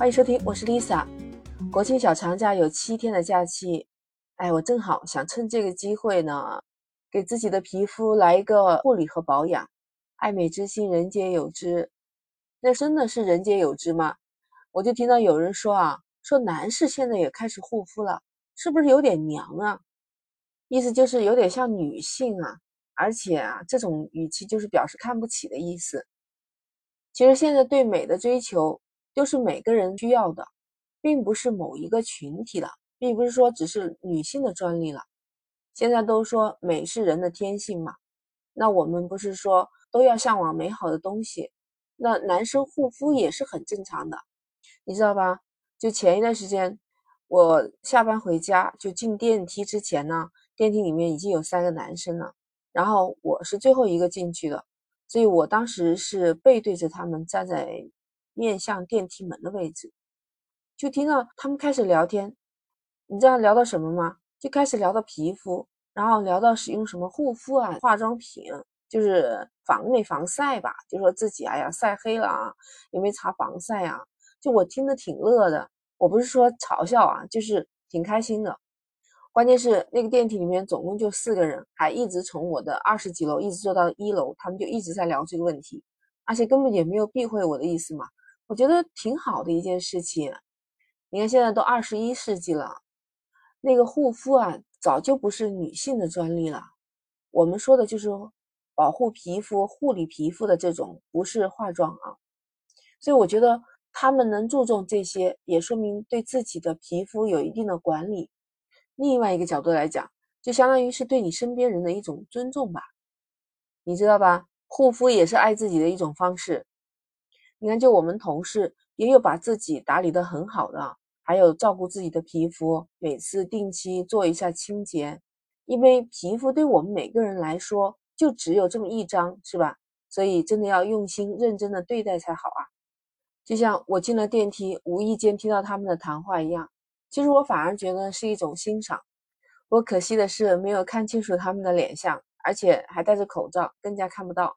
欢迎收听，我是 Lisa。国庆小长假有七天的假期，哎，我正好想趁这个机会呢，给自己的皮肤来一个护理和保养。爱美之心，人皆有之。那真的是人皆有之吗？我就听到有人说啊，说男士现在也开始护肤了，是不是有点娘啊？意思就是有点像女性啊，而且啊，这种语气就是表示看不起的意思。其实现在对美的追求。都是每个人需要的，并不是某一个群体的，并不是说只是女性的专利了。现在都说美是人的天性嘛，那我们不是说都要向往美好的东西？那男生护肤也是很正常的，你知道吧？就前一段时间，我下班回家就进电梯之前呢，电梯里面已经有三个男生了，然后我是最后一个进去的，所以我当时是背对着他们站在。面向电梯门的位置，就听到他们开始聊天。你知道聊到什么吗？就开始聊到皮肤，然后聊到使用什么护肤啊、化妆品，就是防没防晒吧。就说自己哎呀晒黑了啊，有没有擦防晒啊？就我听得挺乐的。我不是说嘲笑啊，就是挺开心的。关键是那个电梯里面总共就四个人，还一直从我的二十几楼一直坐到一楼，他们就一直在聊这个问题，而且根本也没有避讳我的意思嘛。我觉得挺好的一件事情。你看，现在都二十一世纪了，那个护肤啊，早就不是女性的专利了。我们说的就是保护皮肤、护理皮肤的这种，不是化妆啊。所以我觉得他们能注重这些，也说明对自己的皮肤有一定的管理。另外一个角度来讲，就相当于是对你身边人的一种尊重吧。你知道吧？护肤也是爱自己的一种方式。你看，就我们同事也有把自己打理得很好的，还有照顾自己的皮肤，每次定期做一下清洁。因为皮肤对我们每个人来说就只有这么一张，是吧？所以真的要用心认真的对待才好啊。就像我进了电梯，无意间听到他们的谈话一样，其实我反而觉得是一种欣赏。我可惜的是没有看清楚他们的脸相，而且还戴着口罩，更加看不到。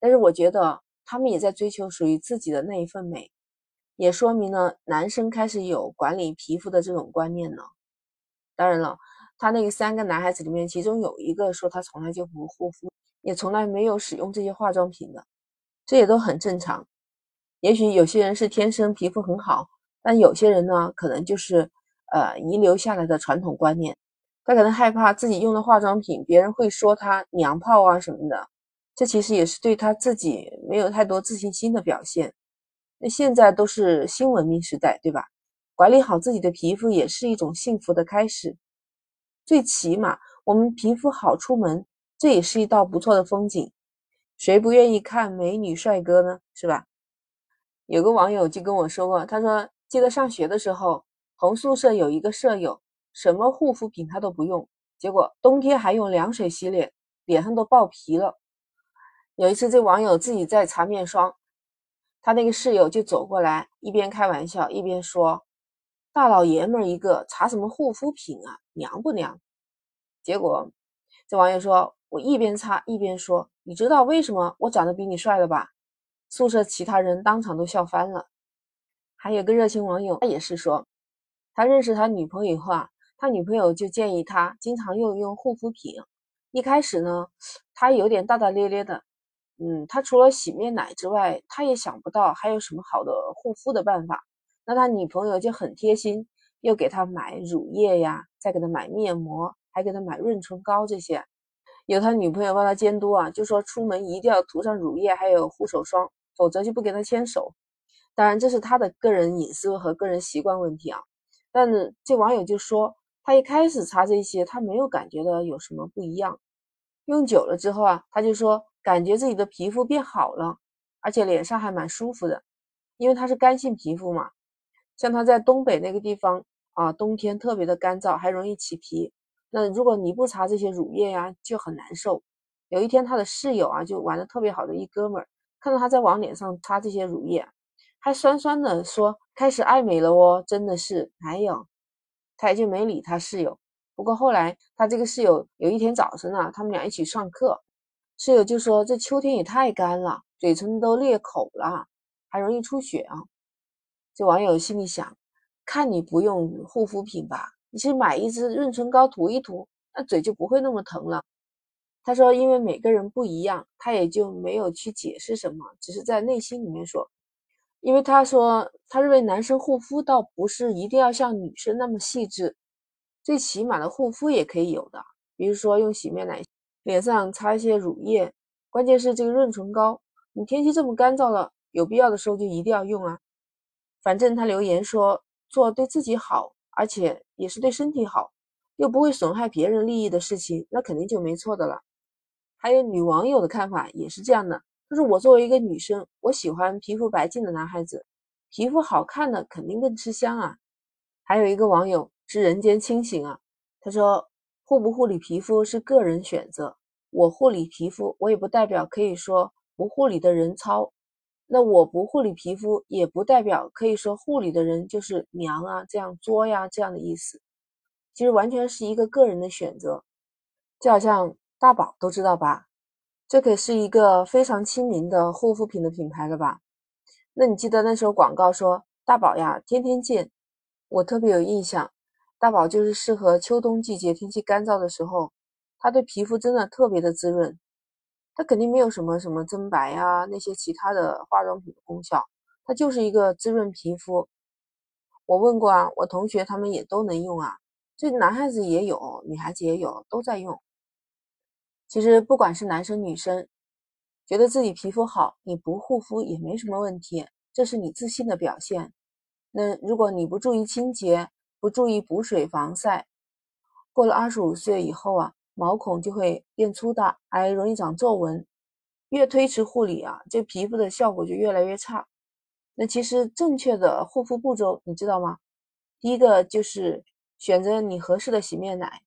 但是我觉得。他们也在追求属于自己的那一份美，也说明了男生开始有管理皮肤的这种观念了。当然了，他那个三个男孩子里面，其中有一个说他从来就不护肤，也从来没有使用这些化妆品的，这也都很正常。也许有些人是天生皮肤很好，但有些人呢，可能就是呃遗留下来的传统观念，他可能害怕自己用的化妆品别人会说他娘炮啊什么的。这其实也是对他自己没有太多自信心的表现。那现在都是新文明时代，对吧？管理好自己的皮肤也是一种幸福的开始。最起码我们皮肤好出门，这也是一道不错的风景。谁不愿意看美女帅哥呢？是吧？有个网友就跟我说过，他说记得上学的时候，同宿舍有一个舍友，什么护肤品他都不用，结果冬天还用凉水洗脸，脸上都爆皮了。有一次，这网友自己在擦面霜，他那个室友就走过来，一边开玩笑一边说：“大老爷们儿一个，擦什么护肤品啊，娘不娘？”结果这网友说：“我一边擦一边说，你知道为什么我长得比你帅了吧？”宿舍其他人当场都笑翻了。还有个热心网友，他也是说，他认识他女朋友以后啊，他女朋友就建议他经常用用护肤品。一开始呢，他有点大大咧咧的。嗯，他除了洗面奶之外，他也想不到还有什么好的护肤的办法。那他女朋友就很贴心，又给他买乳液呀，再给他买面膜，还给他买润唇膏这些。有他女朋友帮他监督啊，就说出门一定要涂上乳液，还有护手霜，否则就不给他牵手。当然，这是他的个人隐私和个人习惯问题啊。但这网友就说，他一开始擦这些，他没有感觉到有什么不一样，用久了之后啊，他就说。感觉自己的皮肤变好了，而且脸上还蛮舒服的，因为他是干性皮肤嘛。像他在东北那个地方啊，冬天特别的干燥，还容易起皮。那如果你不擦这些乳液呀，就很难受。有一天，他的室友啊，就玩的特别好的一哥们儿，看到他在往脸上擦这些乳液，还酸酸的说开始爱美了哦，真的是，哎呦，他也就没理他室友。不过后来，他这个室友有一天早晨啊，他们俩一起上课。室友就说：“这秋天也太干了，嘴唇都裂口了，还容易出血啊。”这网友心里想：看你不用护肤品吧，你去买一支润唇膏涂一涂，那嘴就不会那么疼了。他说，因为每个人不一样，他也就没有去解释什么，只是在内心里面说。因为他说，他认为男生护肤倒不是一定要像女生那么细致，最起码的护肤也可以有的，比如说用洗面奶，脸上擦一些乳液，关键是这个润唇膏，你天气这么干燥了，有必要的时候就一定要用啊。反正他留言说，做对自己好，而且也是对身体好，又不会损害别人利益的事情，那肯定就没错的了。还有女网友的看法也是这样的。就是我作为一个女生，我喜欢皮肤白净的男孩子，皮肤好看的肯定更吃香啊。还有一个网友是人间清醒啊，他说护不护理皮肤是个人选择，我护理皮肤，我也不代表可以说不护理的人糙，那我不护理皮肤，也不代表可以说护理的人就是娘啊，这样作呀这样的意思，其实完全是一个个人的选择，就好像大宝都知道吧。这可是一个非常亲民的护肤品的品牌了吧？那你记得那时候广告说大宝呀，天天见，我特别有印象。大宝就是适合秋冬季节天气干燥的时候，它对皮肤真的特别的滋润。它肯定没有什么什么增白啊那些其他的化妆品的功效，它就是一个滋润皮肤。我问过啊，我同学他们也都能用啊，这男孩子也有，女孩子也有，都在用。其实不管是男生女生，觉得自己皮肤好，你不护肤也没什么问题，这是你自信的表现。那如果你不注意清洁，不注意补水防晒，过了二十五岁以后啊，毛孔就会变粗大，还容易长皱纹。越推迟护理啊，这皮肤的效果就越来越差。那其实正确的护肤步骤你知道吗？第一个就是选择你合适的洗面奶。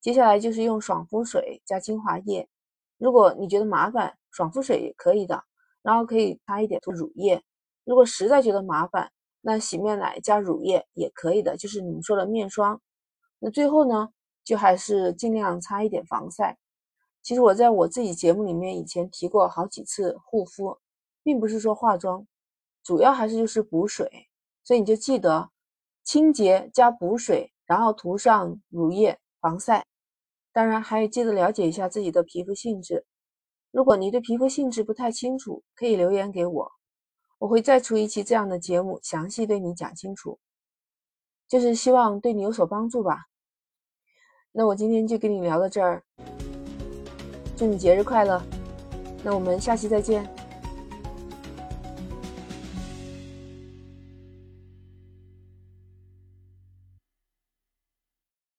接下来就是用爽肤水加精华液，如果你觉得麻烦，爽肤水也可以的，然后可以擦一点涂乳液。如果实在觉得麻烦，那洗面奶加乳液也可以的，就是你们说的面霜。那最后呢，就还是尽量擦一点防晒。其实我在我自己节目里面以前提过好几次护肤，并不是说化妆，主要还是就是补水，所以你就记得清洁加补水，然后涂上乳液。防晒，当然还要记得了解一下自己的皮肤性质。如果你对皮肤性质不太清楚，可以留言给我，我会再出一期这样的节目，详细对你讲清楚。就是希望对你有所帮助吧。那我今天就跟你聊到这儿，祝你节日快乐。那我们下期再见。